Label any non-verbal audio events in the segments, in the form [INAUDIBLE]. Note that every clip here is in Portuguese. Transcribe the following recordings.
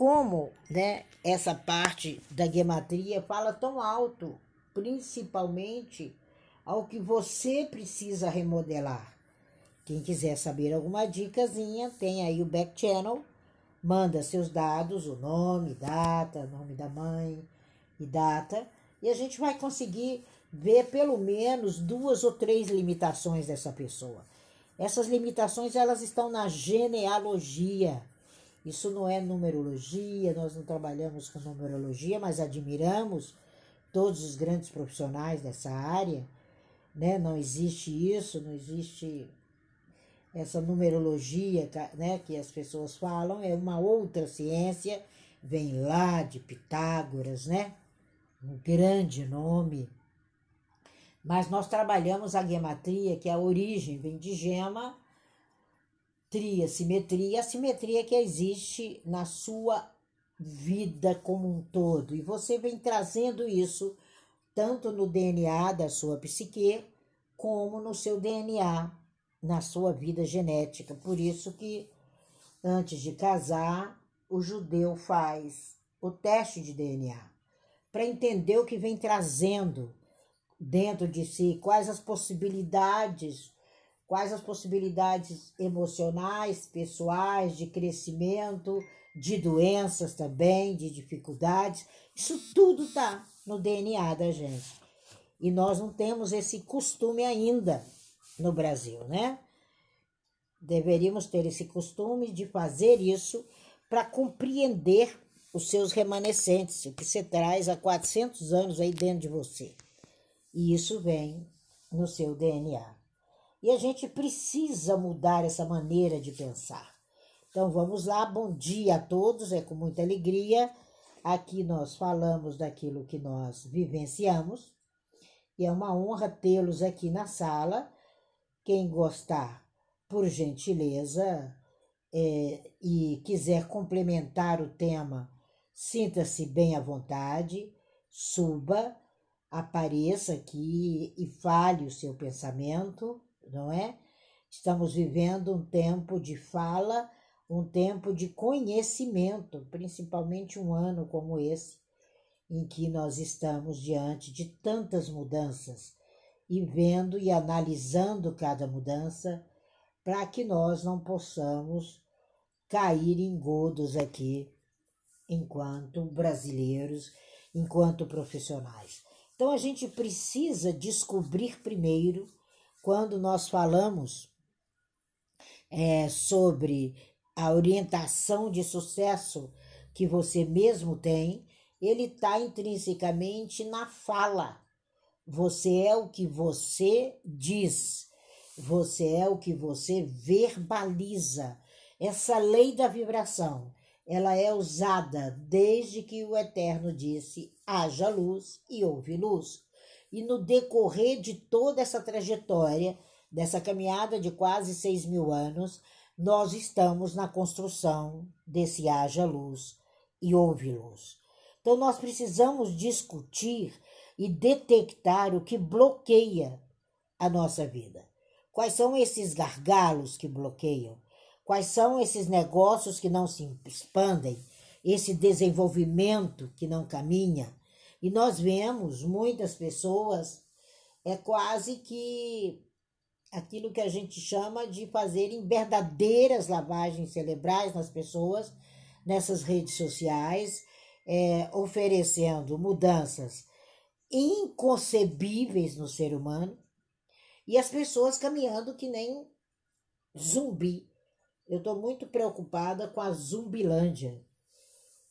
como, né, essa parte da gematria fala tão alto, principalmente ao que você precisa remodelar. Quem quiser saber alguma dicasinha, tem aí o back channel, manda seus dados, o nome, data, nome da mãe e data, e a gente vai conseguir ver pelo menos duas ou três limitações dessa pessoa. Essas limitações elas estão na genealogia. Isso não é numerologia, nós não trabalhamos com numerologia, mas admiramos todos os grandes profissionais dessa área, né? Não existe isso, não existe essa numerologia, né, que as pessoas falam, é uma outra ciência, vem lá de Pitágoras, né? Um grande nome mas nós trabalhamos a gematria, que é a origem vem de gema, tria, simetria, a simetria que existe na sua vida como um todo. E você vem trazendo isso tanto no DNA da sua psique, como no seu DNA, na sua vida genética. Por isso que antes de casar, o judeu faz o teste de DNA para entender o que vem trazendo dentro de si, quais as possibilidades, quais as possibilidades emocionais, pessoais, de crescimento, de doenças também, de dificuldades. Isso tudo tá no DNA da gente. E nós não temos esse costume ainda no Brasil, né? Deveríamos ter esse costume de fazer isso para compreender os seus remanescentes, o que você traz há 400 anos aí dentro de você. E isso vem no seu DNA. E a gente precisa mudar essa maneira de pensar. Então vamos lá, bom dia a todos, é com muita alegria. Aqui nós falamos daquilo que nós vivenciamos e é uma honra tê-los aqui na sala. Quem gostar, por gentileza, é, e quiser complementar o tema, sinta-se bem à vontade, suba apareça aqui e fale o seu pensamento, não é? Estamos vivendo um tempo de fala, um tempo de conhecimento, principalmente um ano como esse, em que nós estamos diante de tantas mudanças e vendo e analisando cada mudança para que nós não possamos cair em godos aqui enquanto brasileiros, enquanto profissionais. Então a gente precisa descobrir primeiro, quando nós falamos é, sobre a orientação de sucesso que você mesmo tem, ele está intrinsecamente na fala. Você é o que você diz, você é o que você verbaliza. Essa lei da vibração, ela é usada desde que o Eterno disse: haja luz e houve luz. E no decorrer de toda essa trajetória, dessa caminhada de quase seis mil anos, nós estamos na construção desse haja luz e houve luz. Então, nós precisamos discutir e detectar o que bloqueia a nossa vida. Quais são esses gargalos que bloqueiam? Quais são esses negócios que não se expandem? Esse desenvolvimento que não caminha? E nós vemos muitas pessoas, é quase que aquilo que a gente chama de fazerem verdadeiras lavagens cerebrais nas pessoas, nessas redes sociais, é, oferecendo mudanças inconcebíveis no ser humano e as pessoas caminhando que nem zumbi. Eu estou muito preocupada com a zumbilândia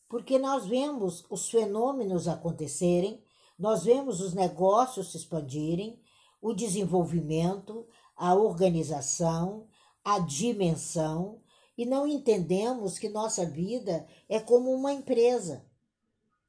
porque nós vemos os fenômenos acontecerem, nós vemos os negócios se expandirem, o desenvolvimento, a organização, a dimensão, e não entendemos que nossa vida é como uma empresa.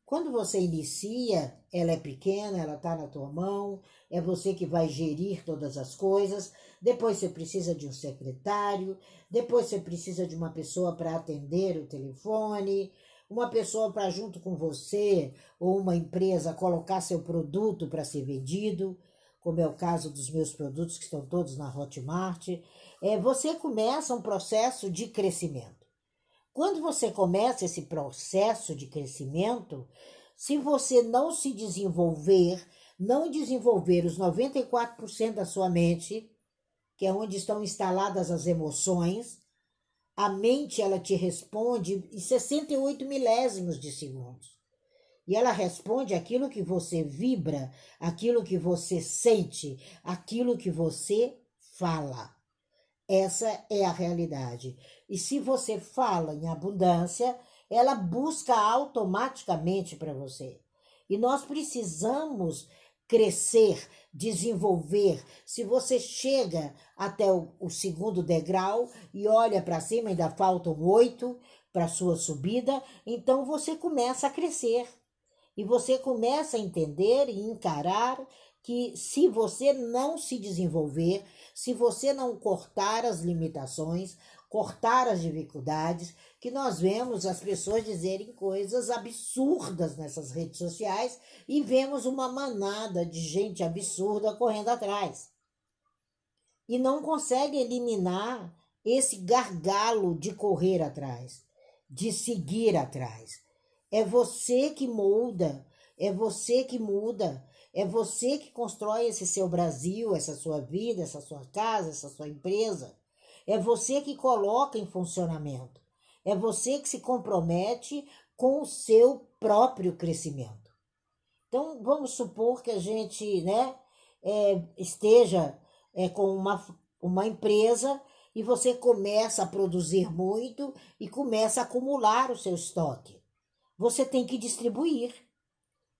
Quando você inicia, ela é pequena, ela está na tua mão, é você que vai gerir todas as coisas. Depois você precisa de um secretário, depois você precisa de uma pessoa para atender o telefone, uma pessoa para junto com você ou uma empresa colocar seu produto para ser vendido, como é o caso dos meus produtos que estão todos na Hotmart, é, você começa um processo de crescimento. Quando você começa esse processo de crescimento, se você não se desenvolver, não desenvolver os 94% da sua mente, que é onde estão instaladas as emoções, a mente ela te responde em 68 milésimos de segundos. E ela responde aquilo que você vibra, aquilo que você sente, aquilo que você fala. Essa é a realidade. E se você fala em abundância, ela busca automaticamente para você. E nós precisamos crescer, desenvolver. Se você chega até o, o segundo degrau e olha para cima, ainda faltam oito para sua subida, então você começa a crescer. E você começa a entender e encarar que se você não se desenvolver, se você não cortar as limitações, cortar as dificuldades, que nós vemos as pessoas dizerem coisas absurdas nessas redes sociais e vemos uma manada de gente absurda correndo atrás. E não consegue eliminar esse gargalo de correr atrás, de seguir atrás. É você que molda, é você que muda, é você que constrói esse seu Brasil, essa sua vida, essa sua casa, essa sua empresa. É você que coloca em funcionamento. É você que se compromete com o seu próprio crescimento. Então, vamos supor que a gente né, é, esteja é, com uma, uma empresa e você começa a produzir muito e começa a acumular o seu estoque. Você tem que distribuir.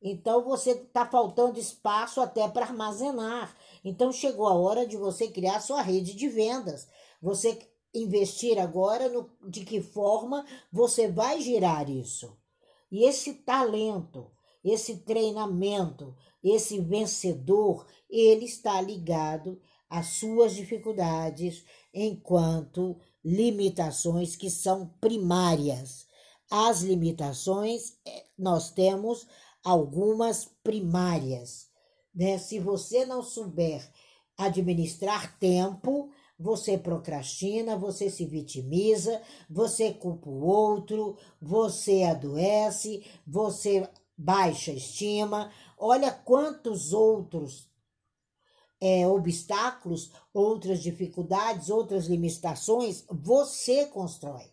Então você está faltando espaço até para armazenar. Então chegou a hora de você criar sua rede de vendas. Você investir agora no, de que forma você vai girar isso. E esse talento, esse treinamento, esse vencedor, ele está ligado às suas dificuldades enquanto limitações que são primárias. As limitações, eh, nós temos algumas primárias. Né? Se você não souber administrar tempo, você procrastina, você se vitimiza, você culpa o outro, você adoece, você baixa estima. Olha quantos outros é, obstáculos, outras dificuldades, outras limitações você constrói.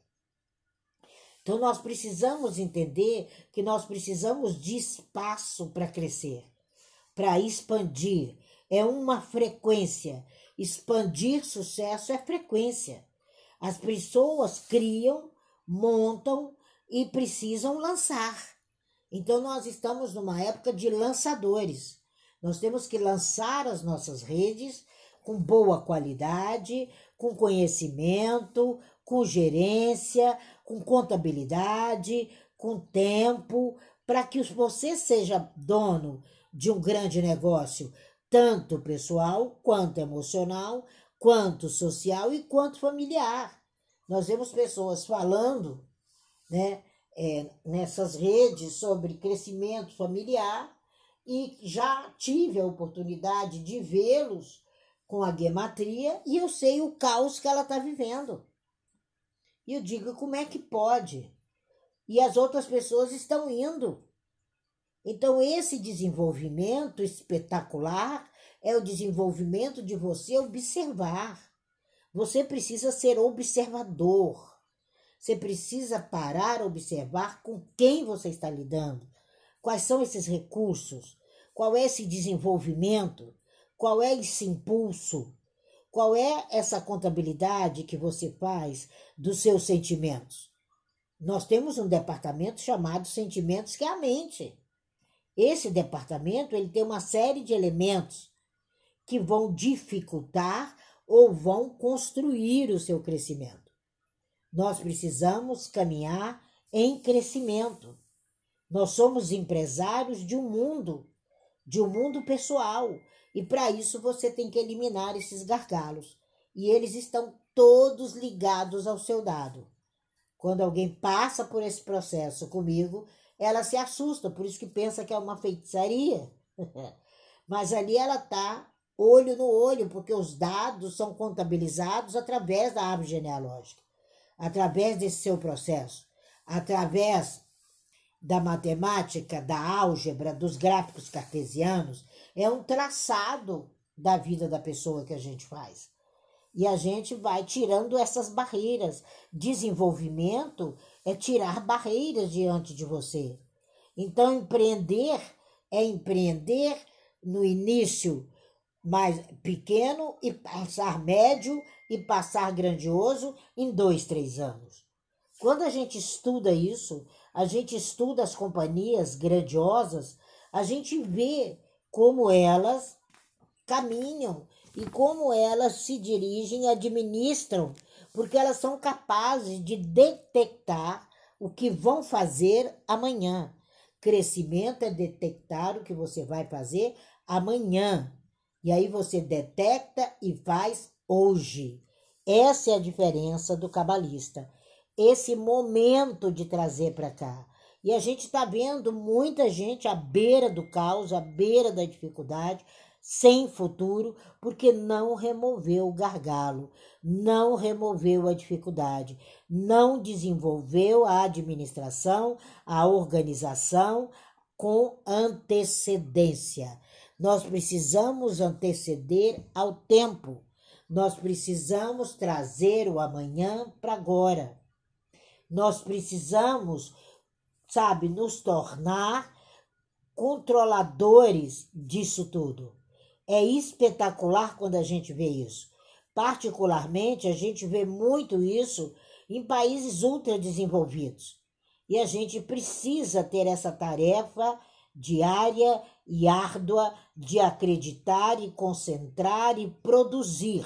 Então, nós precisamos entender que nós precisamos de espaço para crescer, para expandir. É uma frequência. Expandir sucesso é frequência. As pessoas criam, montam e precisam lançar. Então, nós estamos numa época de lançadores. Nós temos que lançar as nossas redes com boa qualidade, com conhecimento, com gerência, com contabilidade, com tempo, para que você seja dono de um grande negócio, tanto pessoal, quanto emocional, quanto social e quanto familiar. Nós vemos pessoas falando né, é, nessas redes sobre crescimento familiar e já tive a oportunidade de vê-los com a gematria e eu sei o caos que ela está vivendo. E eu digo, como é que pode? E as outras pessoas estão indo. Então, esse desenvolvimento espetacular é o desenvolvimento de você observar. Você precisa ser observador. Você precisa parar, observar com quem você está lidando. Quais são esses recursos? Qual é esse desenvolvimento? Qual é esse impulso? Qual é essa contabilidade que você faz dos seus sentimentos? Nós temos um departamento chamado sentimentos, que é a mente. Esse departamento ele tem uma série de elementos que vão dificultar ou vão construir o seu crescimento. Nós precisamos caminhar em crescimento. Nós somos empresários de um mundo, de um mundo pessoal, e para isso você tem que eliminar esses gargalos. E eles estão todos ligados ao seu dado. Quando alguém passa por esse processo comigo, ela se assusta, por isso que pensa que é uma feitiçaria. [LAUGHS] Mas ali ela está olho no olho, porque os dados são contabilizados através da árvore genealógica. através desse seu processo, através da matemática, da álgebra, dos gráficos cartesianos, é um traçado da vida da pessoa que a gente faz. E a gente vai tirando essas barreiras. Desenvolvimento é tirar barreiras diante de você. Então, empreender é empreender no início mais pequeno e passar médio e passar grandioso em dois, três anos. Quando a gente estuda isso, a gente estuda as companhias grandiosas, a gente vê como elas caminham e como elas se dirigem e administram, porque elas são capazes de detectar o que vão fazer amanhã. Crescimento é detectar o que você vai fazer amanhã. E aí você detecta e faz hoje. Essa é a diferença do cabalista. Esse momento de trazer para cá. E a gente está vendo muita gente à beira do caos, à beira da dificuldade, sem futuro, porque não removeu o gargalo, não removeu a dificuldade, não desenvolveu a administração, a organização com antecedência. Nós precisamos anteceder ao tempo. Nós precisamos trazer o amanhã para agora. Nós precisamos, sabe, nos tornar controladores disso tudo. É espetacular quando a gente vê isso. Particularmente, a gente vê muito isso em países ultradesenvolvidos. E a gente precisa ter essa tarefa diária e árdua de acreditar e concentrar e produzir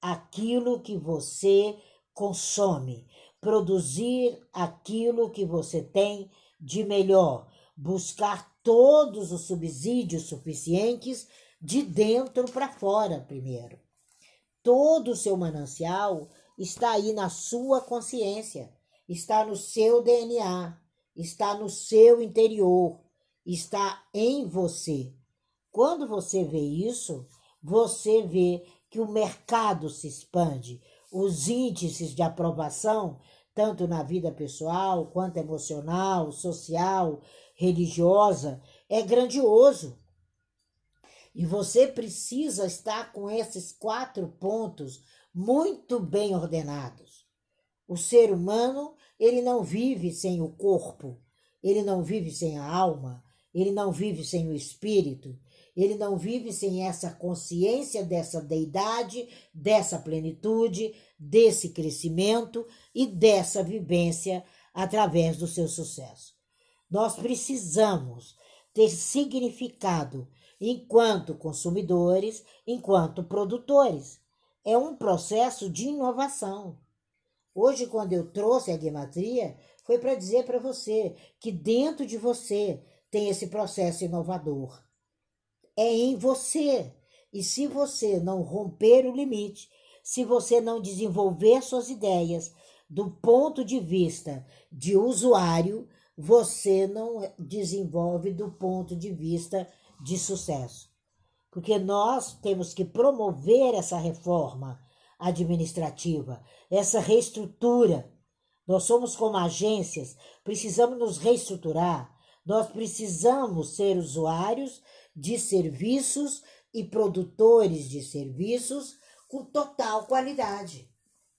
aquilo que você consome, produzir aquilo que você tem de melhor, buscar todos os subsídios suficientes de dentro para fora primeiro. Todo o seu manancial está aí na sua consciência, está no seu DNA, está no seu interior está em você. Quando você vê isso, você vê que o mercado se expande, os índices de aprovação, tanto na vida pessoal quanto emocional, social, religiosa, é grandioso. E você precisa estar com esses quatro pontos muito bem ordenados. O ser humano, ele não vive sem o corpo, ele não vive sem a alma, ele não vive sem o espírito, ele não vive sem essa consciência dessa deidade, dessa plenitude, desse crescimento e dessa vivência através do seu sucesso. Nós precisamos ter significado enquanto consumidores, enquanto produtores. É um processo de inovação. Hoje, quando eu trouxe a gematria, foi para dizer para você que dentro de você tem esse processo inovador. É em você. E se você não romper o limite, se você não desenvolver suas ideias do ponto de vista de usuário, você não desenvolve do ponto de vista de sucesso. Porque nós temos que promover essa reforma administrativa, essa reestrutura. Nós somos como agências, precisamos nos reestruturar, nós precisamos ser usuários de serviços e produtores de serviços com total qualidade.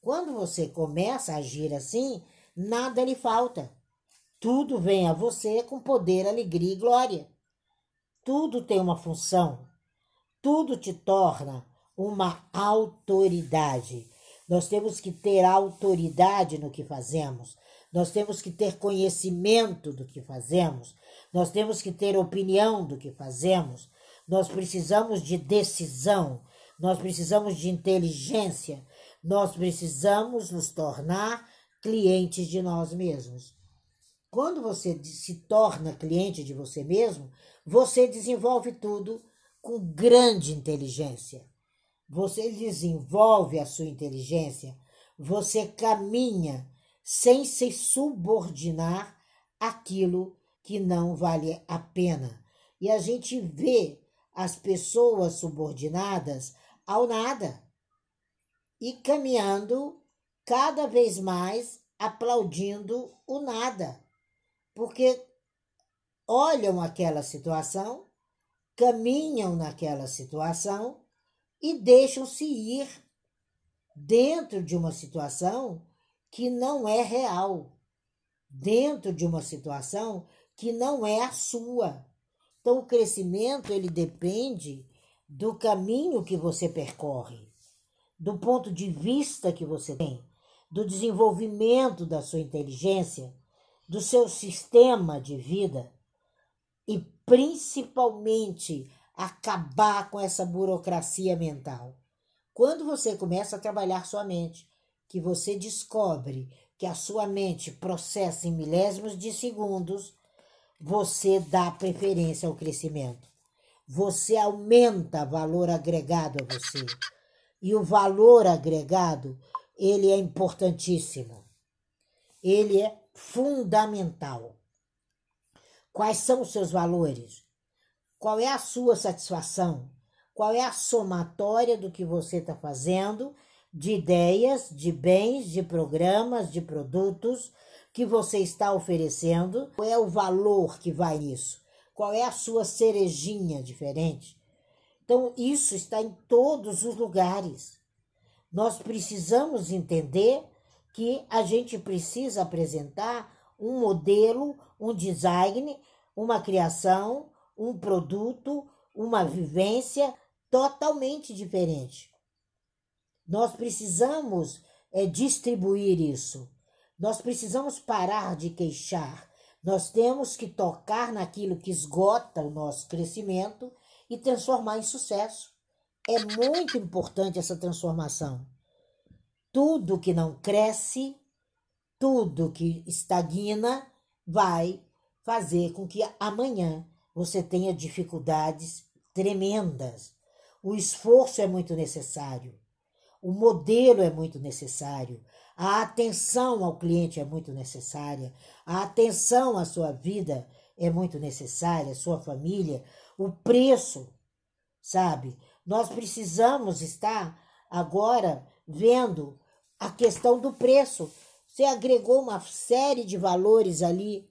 Quando você começa a agir assim, nada lhe falta. Tudo vem a você com poder, alegria e glória. Tudo tem uma função. Tudo te torna uma autoridade. Nós temos que ter autoridade no que fazemos. Nós temos que ter conhecimento do que fazemos, nós temos que ter opinião do que fazemos, nós precisamos de decisão, nós precisamos de inteligência, nós precisamos nos tornar clientes de nós mesmos. Quando você se torna cliente de você mesmo, você desenvolve tudo com grande inteligência. Você desenvolve a sua inteligência, você caminha sem se subordinar aquilo que não vale a pena. E a gente vê as pessoas subordinadas ao nada e caminhando cada vez mais aplaudindo o nada, porque olham aquela situação, caminham naquela situação e deixam-se ir dentro de uma situação que não é real, dentro de uma situação que não é a sua. Então o crescimento ele depende do caminho que você percorre, do ponto de vista que você tem, do desenvolvimento da sua inteligência, do seu sistema de vida e principalmente acabar com essa burocracia mental. Quando você começa a trabalhar sua mente, que você descobre que a sua mente processa em milésimos de segundos, você dá preferência ao crescimento. Você aumenta valor agregado a você. E o valor agregado, ele é importantíssimo. Ele é fundamental. Quais são os seus valores? Qual é a sua satisfação? Qual é a somatória do que você está fazendo, de ideias, de bens, de programas, de produtos que você está oferecendo? Qual é o valor que vai nisso? Qual é a sua cerejinha diferente? Então, isso está em todos os lugares. Nós precisamos entender que a gente precisa apresentar um modelo, um design, uma criação, um produto, uma vivência totalmente diferente. Nós precisamos é, distribuir isso. Nós precisamos parar de queixar. Nós temos que tocar naquilo que esgota o nosso crescimento e transformar em sucesso. É muito importante essa transformação. Tudo que não cresce, tudo que estagna, vai fazer com que amanhã você tenha dificuldades tremendas. O esforço é muito necessário. O modelo é muito necessário. A atenção ao cliente é muito necessária. A atenção à sua vida é muito necessária, à sua família. O preço, sabe? Nós precisamos estar agora vendo a questão do preço. Você agregou uma série de valores ali.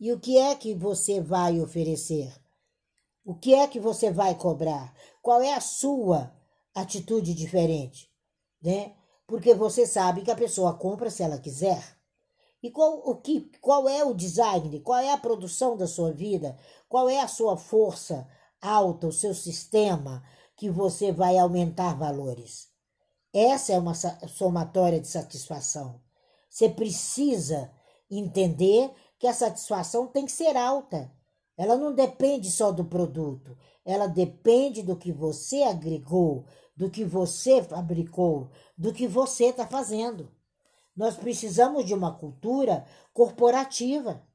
E o que é que você vai oferecer? O que é que você vai cobrar? Qual é a sua atitude diferente? Né? Porque você sabe que a pessoa compra se ela quiser. E qual, o que, qual é o design? Qual é a produção da sua vida? Qual é a sua força alta, o seu sistema que você vai aumentar valores? Essa é uma somatória de satisfação. Você precisa entender que a satisfação tem que ser alta. Ela não depende só do produto, ela depende do que você agregou, do que você fabricou, do que você está fazendo. Nós precisamos de uma cultura corporativa.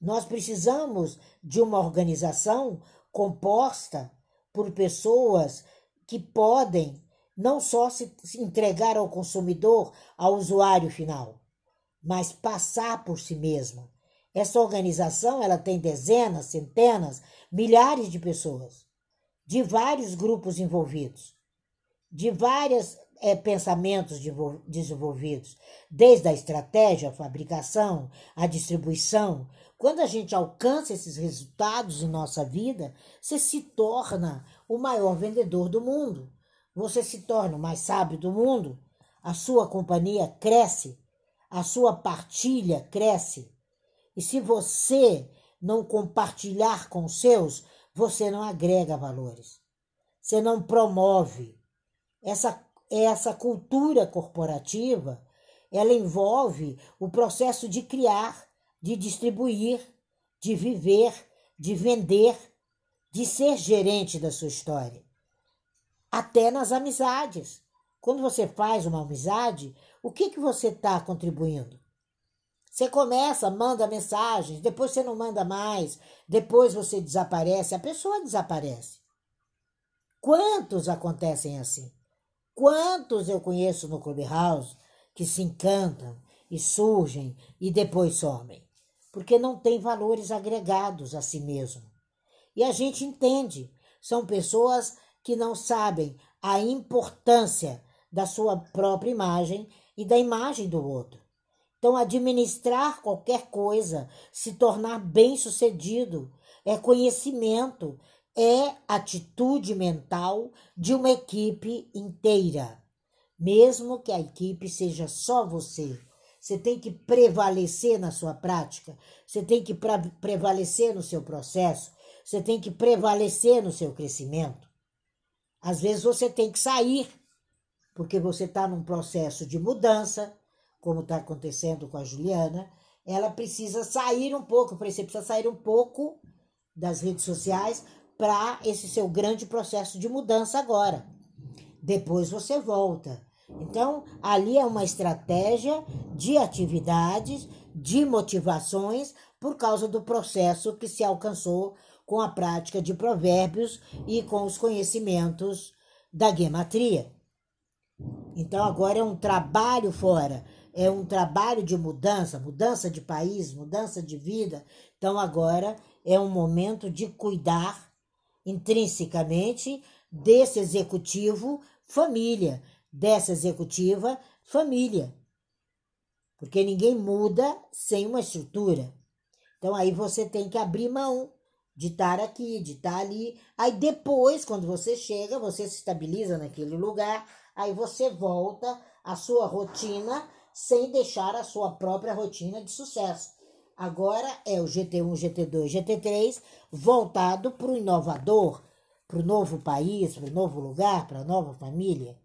Nós precisamos de uma organização composta por pessoas que podem não só se entregar ao consumidor, ao usuário final, mas passar por si mesmo. Essa organização ela tem dezenas, centenas, milhares de pessoas, de vários grupos envolvidos, de vários é, pensamentos desenvolvidos, desde a estratégia, a fabricação, a distribuição. Quando a gente alcança esses resultados em nossa vida, você se torna o maior vendedor do mundo. Você se torna o mais sábio do mundo. A sua companhia cresce, a sua partilha cresce. E se você não compartilhar com os seus, você não agrega valores. Você não promove. Essa, essa cultura corporativa, ela envolve o processo de criar, de distribuir, de viver, de vender, de ser gerente da sua história. Até nas amizades. Quando você faz uma amizade, o que, que você está contribuindo? Você começa, manda mensagens, depois você não manda mais, depois você desaparece, a pessoa desaparece. Quantos acontecem assim? Quantos eu conheço no Clubhouse que se encantam e surgem e depois somem? Porque não tem valores agregados a si mesmo. E a gente entende, são pessoas que não sabem a importância da sua própria imagem e da imagem do outro. Então, administrar qualquer coisa, se tornar bem-sucedido, é conhecimento, é atitude mental de uma equipe inteira. Mesmo que a equipe seja só você, você tem que prevalecer na sua prática, você tem que prevalecer no seu processo, você tem que prevalecer no seu crescimento. Às vezes você tem que sair, porque você está num processo de mudança, como está acontecendo com a Juliana. Ela precisa sair um pouco, você precisa sair um pouco das redes sociais para esse seu grande processo de mudança agora. Depois você volta. Então, ali é uma estratégia de atividades, de motivações, por causa do processo que se alcançou com a prática de provérbios e com os conhecimentos da gematria. Então, agora é um trabalho fora, é um trabalho de mudança, mudança de país, mudança de vida. Então, agora é um momento de cuidar intrinsecamente desse executivo família, dessa executiva família. Porque ninguém muda sem uma estrutura. Então aí você tem que abrir mão de estar aqui, de estar ali. Aí depois, quando você chega, você se estabiliza naquele lugar, aí você volta à sua rotina sem deixar a sua própria rotina de sucesso. Agora é o GT1, GT2, GT3 voltado para o inovador, para o novo país, para o novo lugar, para a nova família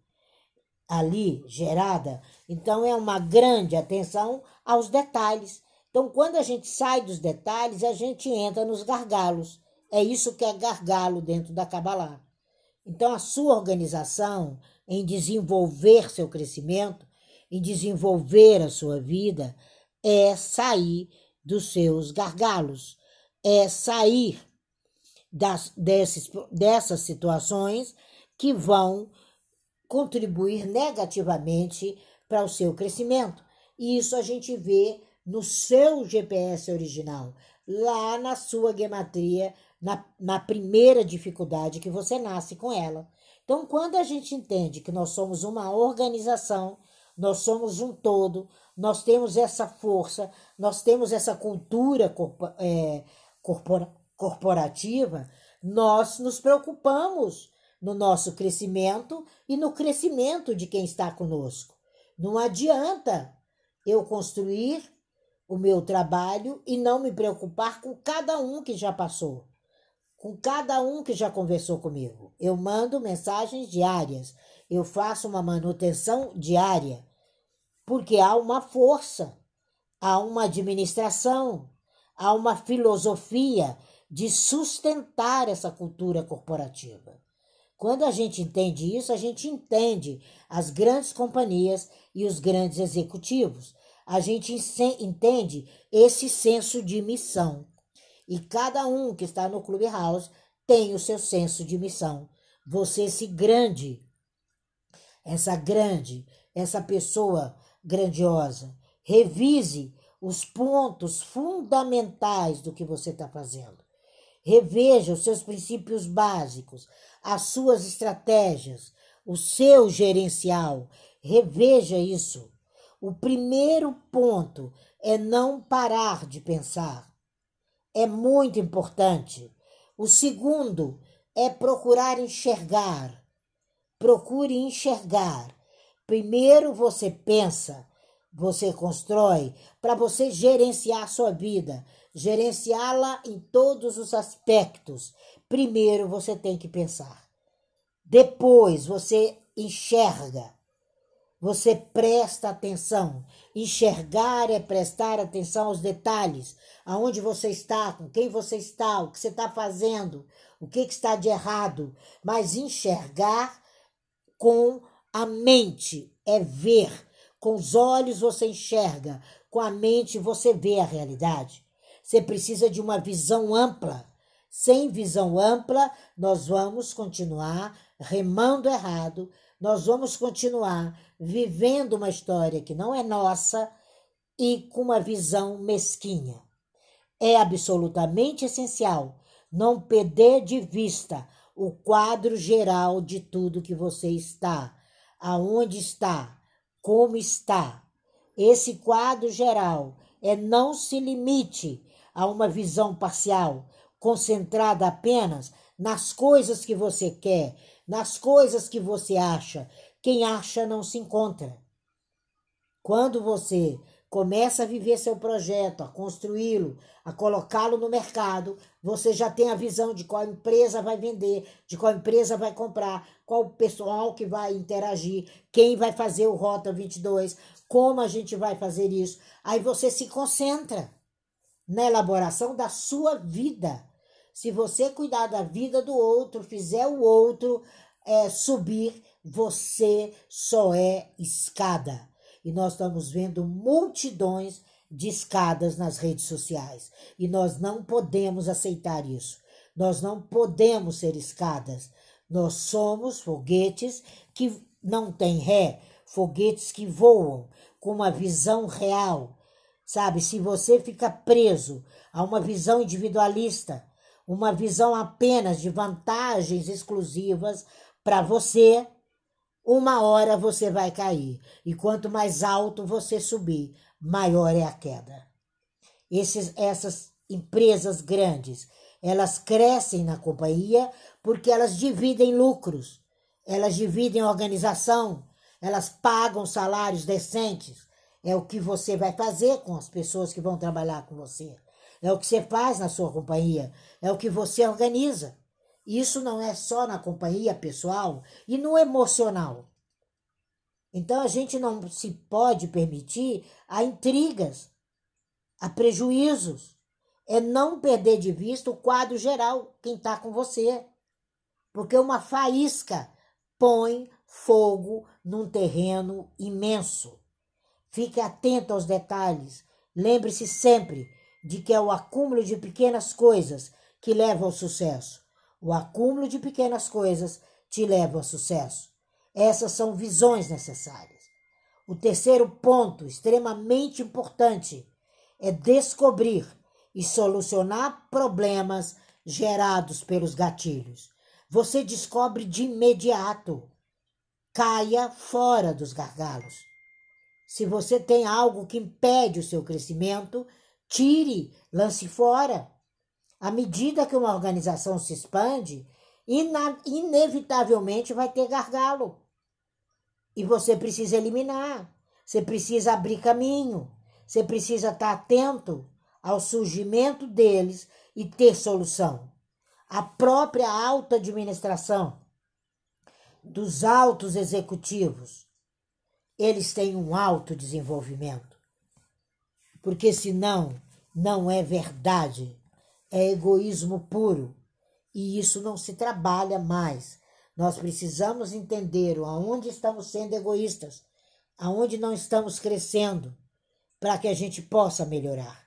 ali gerada. Então é uma grande atenção aos detalhes. Então quando a gente sai dos detalhes, a gente entra nos gargalos. É isso que é gargalo dentro da Kabbalah. Então a sua organização em desenvolver seu crescimento, em desenvolver a sua vida, é sair dos seus gargalos, é sair das, desses, dessas situações que vão contribuir negativamente para o seu crescimento. E isso a gente vê no seu GPS original, lá na sua gematria, na, na primeira dificuldade que você nasce com ela. Então, quando a gente entende que nós somos uma organização, nós somos um todo, nós temos essa força, nós temos essa cultura corpora, é, corpora, corporativa, nós nos preocupamos no nosso crescimento e no crescimento de quem está conosco. Não adianta eu construir o meu trabalho e não me preocupar com cada um que já passou, com cada um que já conversou comigo. Eu mando mensagens diárias, eu faço uma manutenção diária porque há uma força, há uma administração, há uma filosofia de sustentar essa cultura corporativa. Quando a gente entende isso, a gente entende as grandes companhias e os grandes executivos. A gente entende esse senso de missão. E cada um que está no Clubhouse tem o seu senso de missão. Você, esse grande, essa grande, essa pessoa grandiosa. Revise os pontos fundamentais do que você está fazendo. Reveja os seus princípios básicos, as suas estratégias, o seu gerencial. Reveja isso. O primeiro ponto é não parar de pensar. É muito importante. O segundo é procurar enxergar. Procure enxergar Primeiro você pensa, você constrói para você gerenciar sua vida, gerenciá-la em todos os aspectos. Primeiro você tem que pensar. Depois você enxerga. Você presta atenção. Enxergar é prestar atenção aos detalhes. Aonde você está, com quem você está, o que você está fazendo, o que, que está de errado. Mas enxergar com a mente é ver. Com os olhos você enxerga, com a mente você vê a realidade. Você precisa de uma visão ampla. Sem visão ampla, nós vamos continuar remando errado, nós vamos continuar vivendo uma história que não é nossa e com uma visão mesquinha. É absolutamente essencial não perder de vista o quadro geral de tudo que você está aonde está, como está. Esse quadro geral é não se limite a uma visão parcial, concentrada apenas nas coisas que você quer, nas coisas que você acha. Quem acha não se encontra. Quando você começa a viver seu projeto, a construí-lo, a colocá-lo no mercado, você já tem a visão de qual empresa vai vender, de qual empresa vai comprar, qual pessoal que vai interagir, quem vai fazer o Rota 22, como a gente vai fazer isso. Aí você se concentra na elaboração da sua vida. Se você cuidar da vida do outro, fizer o outro é, subir, você só é escada. E nós estamos vendo multidões de escadas nas redes sociais. E nós não podemos aceitar isso. Nós não podemos ser escadas. Nós somos foguetes que não têm ré, foguetes que voam com uma visão real. Sabe, se você fica preso a uma visão individualista, uma visão apenas de vantagens exclusivas para você, uma hora você vai cair. E quanto mais alto você subir, maior é a queda. Esses, essas empresas grandes, elas crescem na companhia porque elas dividem lucros, elas dividem organização, elas pagam salários decentes. É o que você vai fazer com as pessoas que vão trabalhar com você. É o que você faz na sua companhia. É o que você organiza. Isso não é só na companhia pessoal e no emocional. Então a gente não se pode permitir a intrigas, a prejuízos. É não perder de vista o quadro geral, quem está com você. Porque uma faísca põe fogo num terreno imenso. Fique atento aos detalhes. Lembre-se sempre de que é o acúmulo de pequenas coisas que leva ao sucesso. O acúmulo de pequenas coisas te leva ao sucesso. Essas são visões necessárias. O terceiro ponto, extremamente importante, é descobrir e solucionar problemas gerados pelos gatilhos. Você descobre de imediato. Caia fora dos gargalos. Se você tem algo que impede o seu crescimento, tire, lance fora. À medida que uma organização se expande, inevitavelmente vai ter gargalo. E você precisa eliminar, você precisa abrir caminho, você precisa estar atento ao surgimento deles e ter solução. A própria alta administração dos altos executivos, eles têm um alto desenvolvimento. Porque senão não é verdade, é egoísmo puro. E isso não se trabalha mais nós precisamos entender aonde estamos sendo egoístas, aonde não estamos crescendo, para que a gente possa melhorar.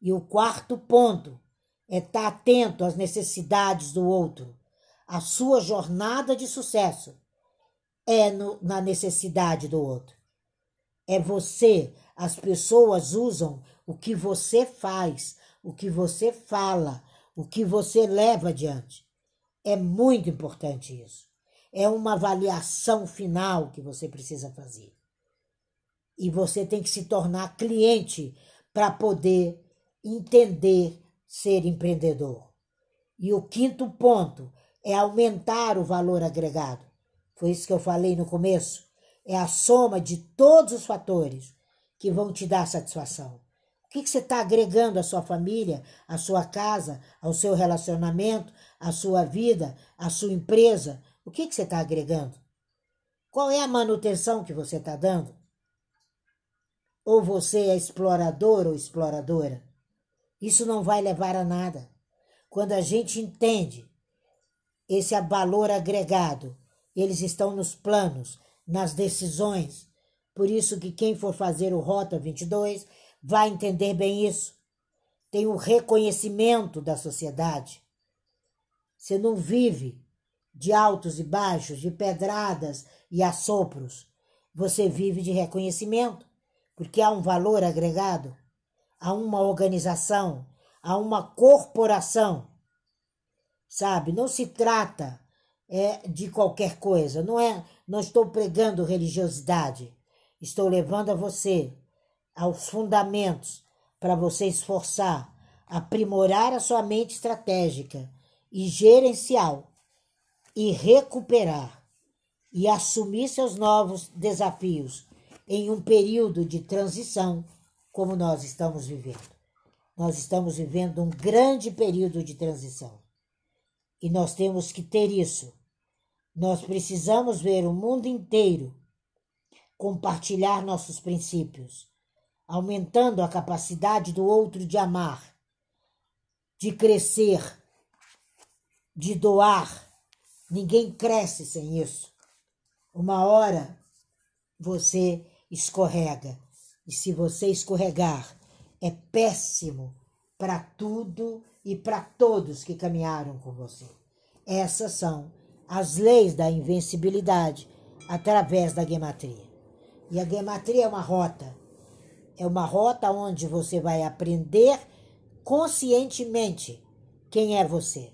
E o quarto ponto é estar tá atento às necessidades do outro. A sua jornada de sucesso é no, na necessidade do outro. É você. As pessoas usam o que você faz, o que você fala, o que você leva adiante. É muito importante isso. É uma avaliação final que você precisa fazer. E você tem que se tornar cliente para poder entender ser empreendedor. E o quinto ponto é aumentar o valor agregado. Foi isso que eu falei no começo. É a soma de todos os fatores que vão te dar satisfação. O que, que você está agregando à sua família, à sua casa, ao seu relacionamento, à sua vida, à sua empresa? O que, que você está agregando? Qual é a manutenção que você está dando? Ou você é explorador ou exploradora? Isso não vai levar a nada. Quando a gente entende esse valor agregado, eles estão nos planos, nas decisões. Por isso que quem for fazer o Rota 22 vai entender bem isso. Tem o reconhecimento da sociedade. Você não vive de altos e baixos, de pedradas e assopros. Você vive de reconhecimento, porque há um valor agregado, há uma organização, há uma corporação. Sabe? Não se trata é, de qualquer coisa. Não é. Não estou pregando religiosidade. Estou levando a você aos fundamentos para você esforçar, aprimorar a sua mente estratégica e gerencial e recuperar e assumir seus novos desafios em um período de transição como nós estamos vivendo. Nós estamos vivendo um grande período de transição. E nós temos que ter isso. Nós precisamos ver o mundo inteiro compartilhar nossos princípios, aumentando a capacidade do outro de amar, de crescer, de doar. Ninguém cresce sem isso. Uma hora você escorrega. E se você escorregar, é péssimo para tudo e para todos que caminharam com você. Essas são as leis da invencibilidade através da gematria. E a gematria é uma rota. É uma rota onde você vai aprender conscientemente quem é você,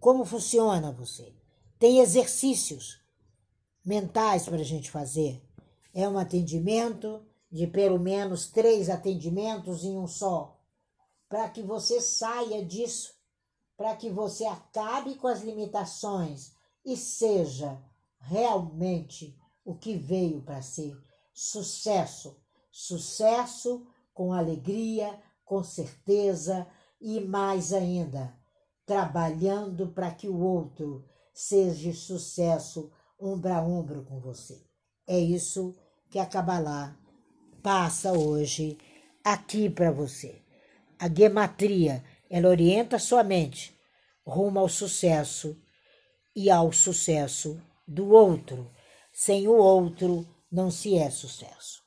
como funciona você. Tem exercícios mentais para a gente fazer. É um atendimento de pelo menos três atendimentos em um só, para que você saia disso, para que você acabe com as limitações e seja realmente o que veio para ser sucesso. Sucesso com alegria, com certeza e mais ainda, trabalhando para que o outro seja sucesso ombro a ombro com você. É isso que a Kabbalah passa hoje aqui para você. A gematria, ela orienta sua mente rumo ao sucesso e ao sucesso do outro. Sem o outro, não se é sucesso.